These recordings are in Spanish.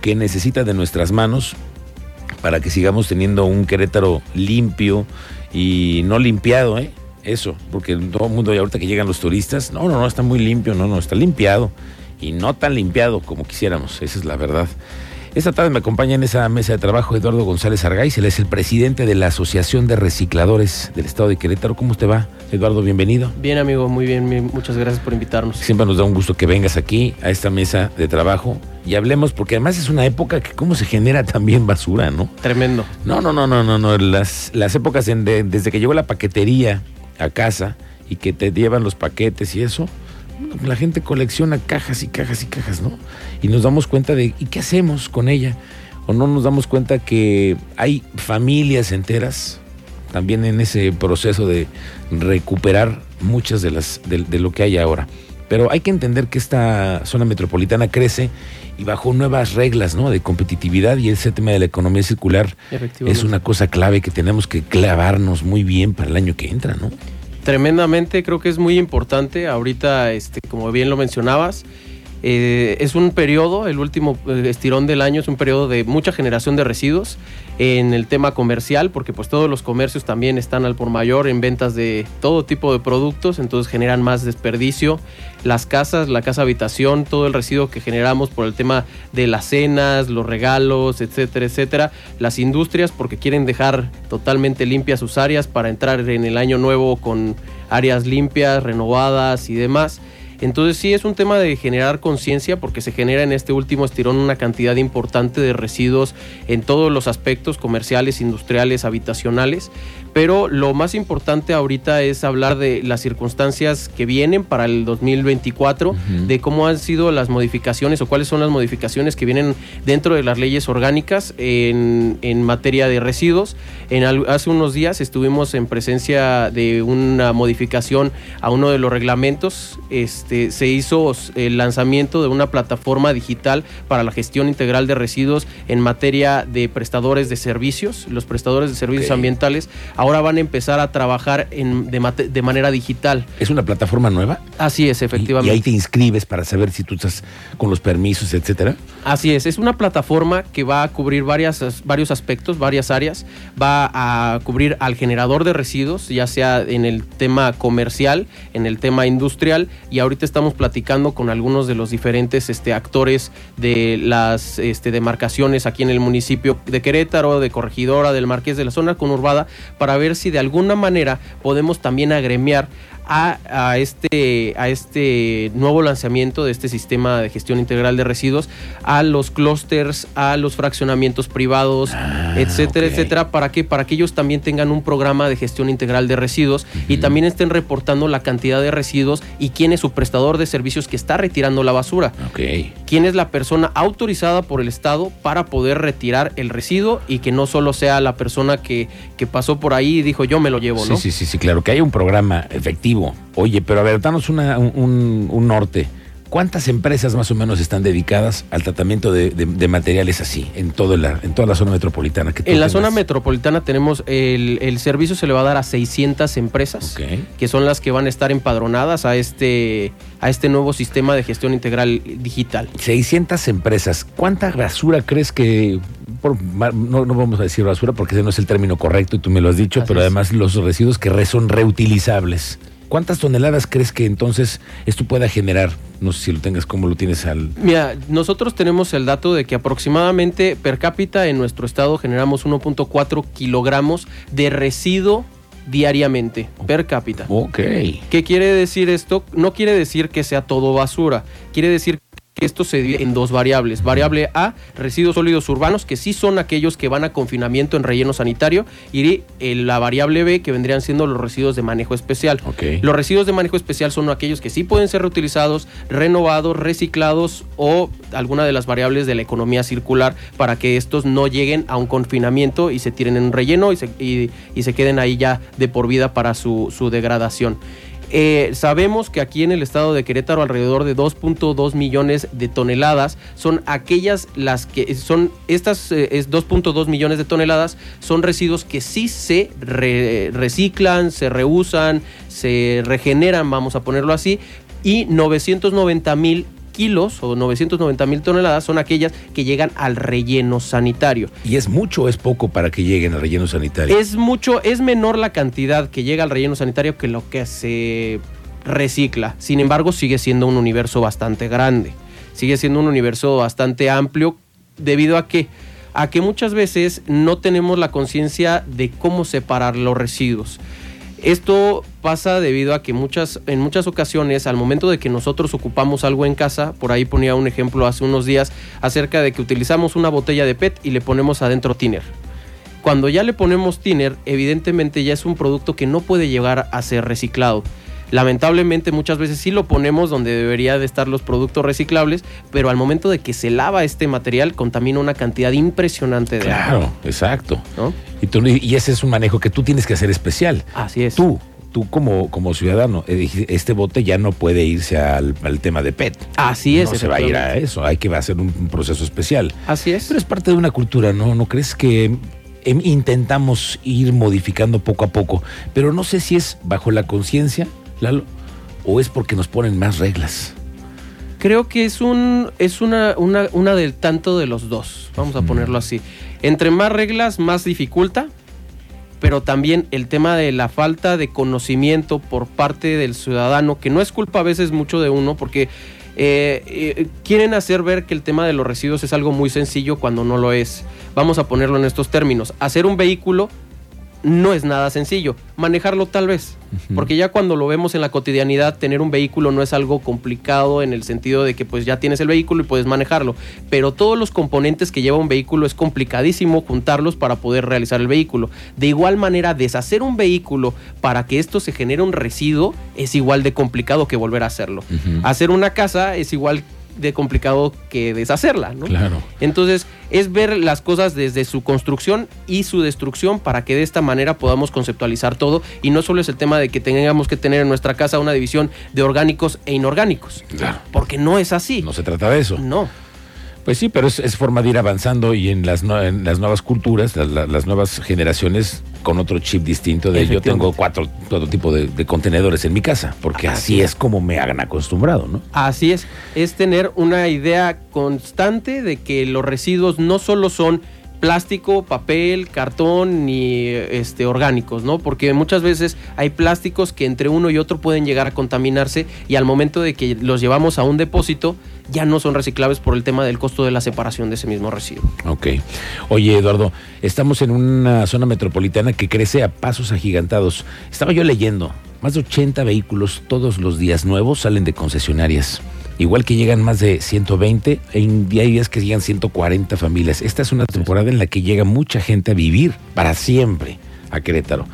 que necesita de nuestras manos para que sigamos teniendo un Querétaro limpio y no limpiado, ¿eh? Eso, porque todo el mundo, ahorita que llegan los turistas, no, no, no, está muy limpio, no, no, está limpiado y no tan limpiado como quisiéramos, esa es la verdad. Esta tarde me acompaña en esa mesa de trabajo Eduardo González Argaiz, él es el presidente de la Asociación de Recicladores del Estado de Querétaro. ¿Cómo te va, Eduardo? Bienvenido. Bien, amigo, muy bien, muchas gracias por invitarnos. Siempre nos da un gusto que vengas aquí a esta mesa de trabajo y hablemos, porque además es una época que cómo se genera también basura, ¿no? Tremendo. No, no, no, no, no, no. Las, las épocas desde que llegó la paquetería a casa y que te llevan los paquetes y eso, la gente colecciona cajas y cajas y cajas, ¿no? Y nos damos cuenta de, ¿y qué hacemos con ella? O no nos damos cuenta que hay familias enteras también en ese proceso de recuperar muchas de las de, lo que hay ahora. Pero hay que entender que esta zona metropolitana crece y bajo nuevas reglas ¿no? de competitividad y ese tema de la economía circular es una cosa clave que tenemos que clavarnos muy bien para el año que entra, ¿no? Tremendamente, creo que es muy importante. Ahorita, este, como bien lo mencionabas, eh, es un periodo, el último eh, estirón del año es un periodo de mucha generación de residuos en el tema comercial, porque pues todos los comercios también están al por mayor en ventas de todo tipo de productos, entonces generan más desperdicio. Las casas, la casa habitación, todo el residuo que generamos por el tema de las cenas, los regalos, etcétera, etcétera. Las industrias porque quieren dejar totalmente limpias sus áreas para entrar en el año nuevo con áreas limpias, renovadas y demás. Entonces sí es un tema de generar conciencia porque se genera en este último estirón una cantidad importante de residuos en todos los aspectos comerciales, industriales, habitacionales. Pero lo más importante ahorita es hablar de las circunstancias que vienen para el 2024, de cómo han sido las modificaciones o cuáles son las modificaciones que vienen dentro de las leyes orgánicas en, materia de residuos. En, hace unos días estuvimos en presencia de una modificación a uno de los reglamentos. Este, se hizo el lanzamiento de una plataforma digital para la gestión integral de residuos en materia de prestadores de servicios, los prestadores de servicios ambientales ahora van a empezar a trabajar en, de, manera digital. ¿Es una plataforma nueva? Así es, efectivamente. ¿Y, ahí te inscribes para saber si tú estás con los permisos, etcétera? Así es, es una plataforma que va a cubrir varias, varios aspectos, varias áreas. Va a cubrir al generador de residuos, ya sea en el tema comercial, en el tema industrial, y ahorita estamos platicando con algunos de los diferentes este, actores de las este, demarcaciones aquí en el municipio de Querétaro, de Corregidora, del Marqués de la zona conurbada, para para ver si de alguna manera podemos también agremiar a, este, a este nuevo lanzamiento de este sistema de gestión integral de residuos a los clústeres, a los fraccionamientos privados, ah, etcétera, etcétera. ¿Para qué? Para que ellos también tengan un programa de gestión integral de residuos y también estén reportando la cantidad de residuos y quién es su prestador de servicios que está retirando la basura. Quién es la persona autorizada por el Estado para poder retirar el residuo y que no solo sea la persona que, que pasó por ahí y dijo yo me lo llevo, ¿no? Sí, sí, sí, claro, que hay un programa efectivo Oye, pero a ver, danos un, norte. ¿Cuántas empresas más o menos están dedicadas al tratamiento de, materiales así en, todo la, en toda la zona metropolitana? en la zona metropolitana tenemos el, servicio se le va a dar a 600 empresas, que son las que van a estar empadronadas a este, a este nuevo sistema de gestión integral digital. 600 empresas. ¿Cuánta basura crees que... no, vamos a decir basura porque ese no es el término correcto y tú me lo has dicho, pero además los residuos que son reutilizables. ¿Cuántas toneladas crees que entonces esto pueda generar? No sé si lo tengas, como lo tienes al...? Mira, nosotros tenemos el dato de que aproximadamente per cápita en nuestro estado generamos 1.4 kilogramos de residuo diariamente, per cápita. Ok. ¿Qué quiere decir esto? No quiere decir que sea todo basura, quiere decir esto se divide en dos variables. Variable A, residuos sólidos urbanos, que sí son aquellos que van a confinamiento en relleno sanitario, y eh, la variable B, que vendrían siendo los residuos de manejo especial. Los residuos de manejo especial son aquellos que sí pueden ser reutilizados, renovados, reciclados o alguna de las variables de la economía circular para que estos no lleguen a un confinamiento y se tiren en un relleno y se, y, se queden ahí ya de por vida para su, su degradación. Eh, sabemos que aquí en el estado de Querétaro alrededor de 2.2 millones de toneladas son aquellas las que son estas 2.2 eh, millones de toneladas son residuos que sí se reciclan, se reusan, se regeneran, vamos a ponerlo así, y 990 mil kilos o 990 mil toneladas son aquellas que llegan al relleno sanitario. ¿Y es mucho o es poco para que lleguen al relleno sanitario? Es mucho, es menor la cantidad que llega al relleno sanitario que lo que se recicla. Sin embargo, sigue siendo un universo bastante grande. Sigue siendo un universo bastante amplio debido a que a que muchas veces no tenemos la conciencia de cómo separar los residuos. Esto pasa debido a que muchas, en muchas ocasiones, al momento de que nosotros ocupamos algo en casa, por ahí ponía un ejemplo hace unos días acerca de que utilizamos una botella de PET y le ponemos adentro tiner. Cuando ya le ponemos tiner, evidentemente ya es un producto que no puede llegar a ser reciclado. Lamentablemente muchas veces sí lo ponemos donde debería de estar los productos reciclables, pero al momento de que se lava este material contamina una cantidad impresionante de claro, agua. exacto. Y, ese es un manejo que tú tienes que hacer especial. Así es. Tú, tú como, como ciudadano, eh, este bote ya no puede irse al, tema de PET. Así es. No se va a ir a eso, hay que hacer un, proceso especial. Así es. Pero es parte de una cultura, ¿no? ¿No crees que em, intentamos ir modificando poco a poco? Pero no sé si es bajo la conciencia Lalo? ¿O es porque nos ponen más reglas? Creo que es un es una, una, del tanto de los dos, vamos a ponerlo así. Entre más reglas, más dificulta, pero también el tema de la falta de conocimiento por parte del ciudadano, que no es culpa a veces mucho de uno, porque eh, eh, quieren hacer ver que el tema de los residuos es algo muy sencillo cuando no lo es. Vamos a ponerlo en estos términos. Hacer un vehículo no es nada sencillo. Manejarlo tal vez, porque ya cuando lo vemos en la cotidianidad, tener un vehículo no es algo complicado en el sentido de que pues ya tienes el vehículo y puedes manejarlo, pero todos los componentes que lleva un vehículo es complicadísimo juntarlos para poder realizar el vehículo. De igual manera, deshacer un vehículo para que esto se genere un residuo es igual de complicado que volver a hacerlo. Hacer una casa es igual de complicado que deshacerla, ¿no? Claro. Entonces, es ver las cosas desde su construcción y su destrucción para que de esta manera podamos conceptualizar todo y no solo es el tema de que tengamos que tener en nuestra casa una división de orgánicos e inorgánicos. Claro. Porque no es así. No se trata de eso. No. Pues sí, pero es, forma de ir avanzando y en las, las nuevas culturas, las nuevas generaciones con otro chip distinto de yo tengo cuatro todo tipo de, contenedores en mi casa, porque así, es como me hagan acostumbrado, ¿no? Así es, es tener una idea constante de que los residuos no solo son plástico, papel, cartón ni este, orgánicos, ¿no? Porque muchas veces hay plásticos que entre uno y otro pueden llegar a contaminarse y al momento de que los llevamos a un depósito ya no son reciclables por el tema del costo de la separación de ese mismo residuo. Ok. Oye, Eduardo, estamos en una zona metropolitana que crece a pasos agigantados. Estaba yo leyendo, más de 80 vehículos todos los días nuevos salen de concesionarias. Igual que llegan más de 120, y hay días que llegan 140 familias. Esta es una temporada en la que llega mucha gente a vivir para siempre a Querétaro.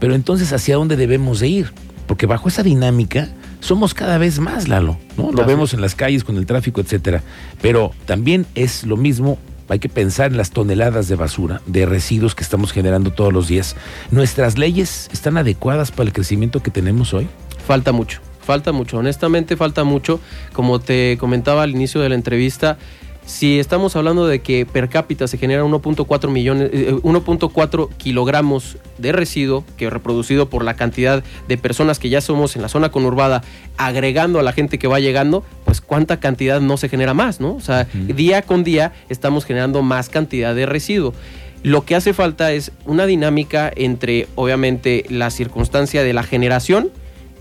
Pero entonces, ¿hacia dónde debemos de ir? Porque bajo esa dinámica somos cada vez más, Lalo. ¿no? Lo vemos en las calles con el tráfico, etcétera. Pero también es lo mismo hay que pensar en las toneladas de basura, de residuos que estamos generando todos los días. ¿Nuestras leyes están adecuadas para el crecimiento que tenemos hoy? Falta mucho. Falta mucho, honestamente falta mucho. Como te comentaba al inicio de la entrevista, si estamos hablando de que per cápita se genera 1.4 millones, 1.4 eh, kilogramos de residuo, que reproducido por la cantidad de personas que ya somos en la zona conurbada, agregando a la gente que va llegando, pues cuánta cantidad no se genera más, ¿no? O sea, día con día estamos generando más cantidad de residuo. Lo que hace falta es una dinámica entre, obviamente, la circunstancia de la generación,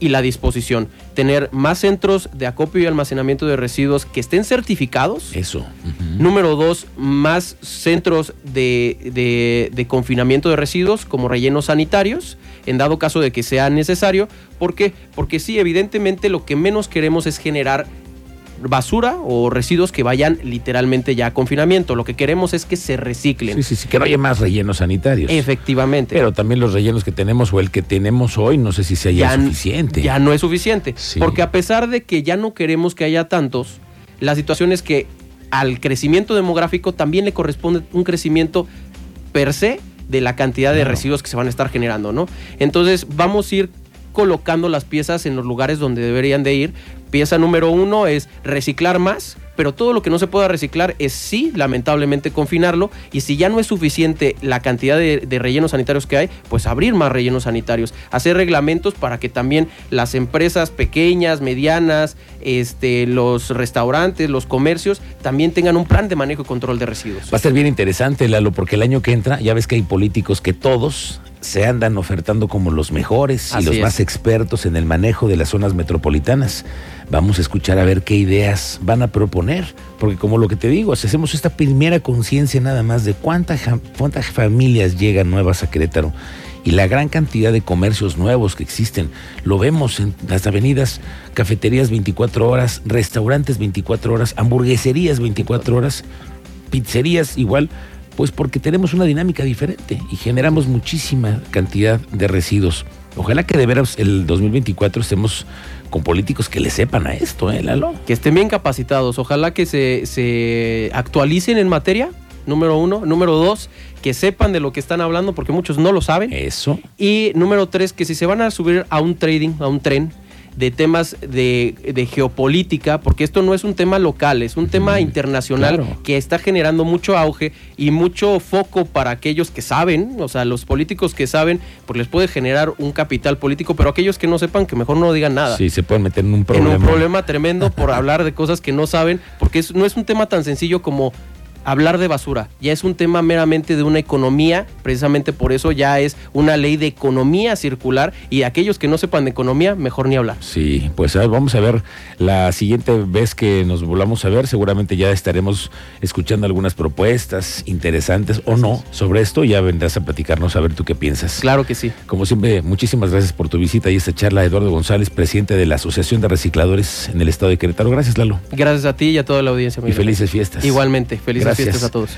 y la disposición. Tener más centros de acopio y almacenamiento de residuos que estén certificados. Eso. Número dos, más centros de, de, confinamiento de residuos como rellenos sanitarios, en dado caso de que sea necesario. ¿Por qué? Porque sí, evidentemente lo que menos queremos es generar basura o residuos que vayan literalmente ya a confinamiento. Lo que queremos es que se reciclen. Sí, sí, sí, que no haya más rellenos sanitarios. Efectivamente. Pero también los rellenos que tenemos o el que tenemos hoy, no sé si sea ya, suficiente. Ya no es suficiente. Porque a pesar de que ya no queremos que haya tantos, la situación es que al crecimiento demográfico también le corresponde un crecimiento per se de la cantidad de residuos que se van a estar generando, ¿no? Entonces vamos a ir colocando las piezas en los lugares donde deberían de ir Pieza número uno es reciclar más, pero todo lo que no se pueda reciclar es sí, lamentablemente, confinarlo. Y si ya no es suficiente la cantidad de, rellenos sanitarios que hay, pues abrir más rellenos sanitarios, hacer reglamentos para que también las empresas pequeñas, medianas, este, los restaurantes, los comercios, también tengan un plan de manejo y control de residuos. Va a ser bien interesante, Lalo, porque el año que entra, ya ves que hay políticos que todos se andan ofertando como los mejores Así y los es. más expertos en el manejo de las zonas metropolitanas. Vamos a escuchar a ver qué ideas van a proponer, porque como lo que te digo, si hacemos esta primera conciencia nada más de cuánta ja- cuántas familias llegan nuevas a Querétaro y la gran cantidad de comercios nuevos que existen, lo vemos en las avenidas, cafeterías 24 horas, restaurantes 24 horas, hamburgueserías 24 horas, pizzerías igual, pues porque tenemos una dinámica diferente y generamos muchísima cantidad de residuos. Ojalá que de veras el 2024 estemos con políticos que le sepan a esto, ¿eh, Lalo? que estén bien capacitados. Ojalá que se, se actualicen en materia, número uno. Número dos, que sepan de lo que están hablando, porque muchos no lo saben. Eso. Y número tres, que si se van a subir a un trading, a un tren de temas de, de geopolítica, porque esto no es un tema local, es un tema internacional claro. que está generando mucho auge y mucho foco para aquellos que saben, o sea, los políticos que saben, pues les puede generar un capital político, pero aquellos que no sepan, que mejor no digan nada Sí, se pueden meter en un problema. en un problema tremendo por hablar de cosas que no saben, porque es- no es un tema tan sencillo como hablar de basura, ya es un tema meramente de una economía, precisamente por eso ya es una ley de economía circular y aquellos que no sepan de economía, mejor ni hablar. Sí, pues a ver, vamos a ver la siguiente vez que nos volvamos a ver, seguramente ya estaremos escuchando algunas propuestas interesantes o no sobre esto, ya vendrás a platicarnos a ver tú qué piensas. Claro que sí. Como siempre, muchísimas gracias por tu visita y esta charla, Eduardo González, presidente de la Asociación de Recicladores en el estado de Querétaro. Gracias, Lalo. Gracias a ti y a toda la audiencia. Y felices fiestas. Igualmente, felices Gracias. fiestas a todos.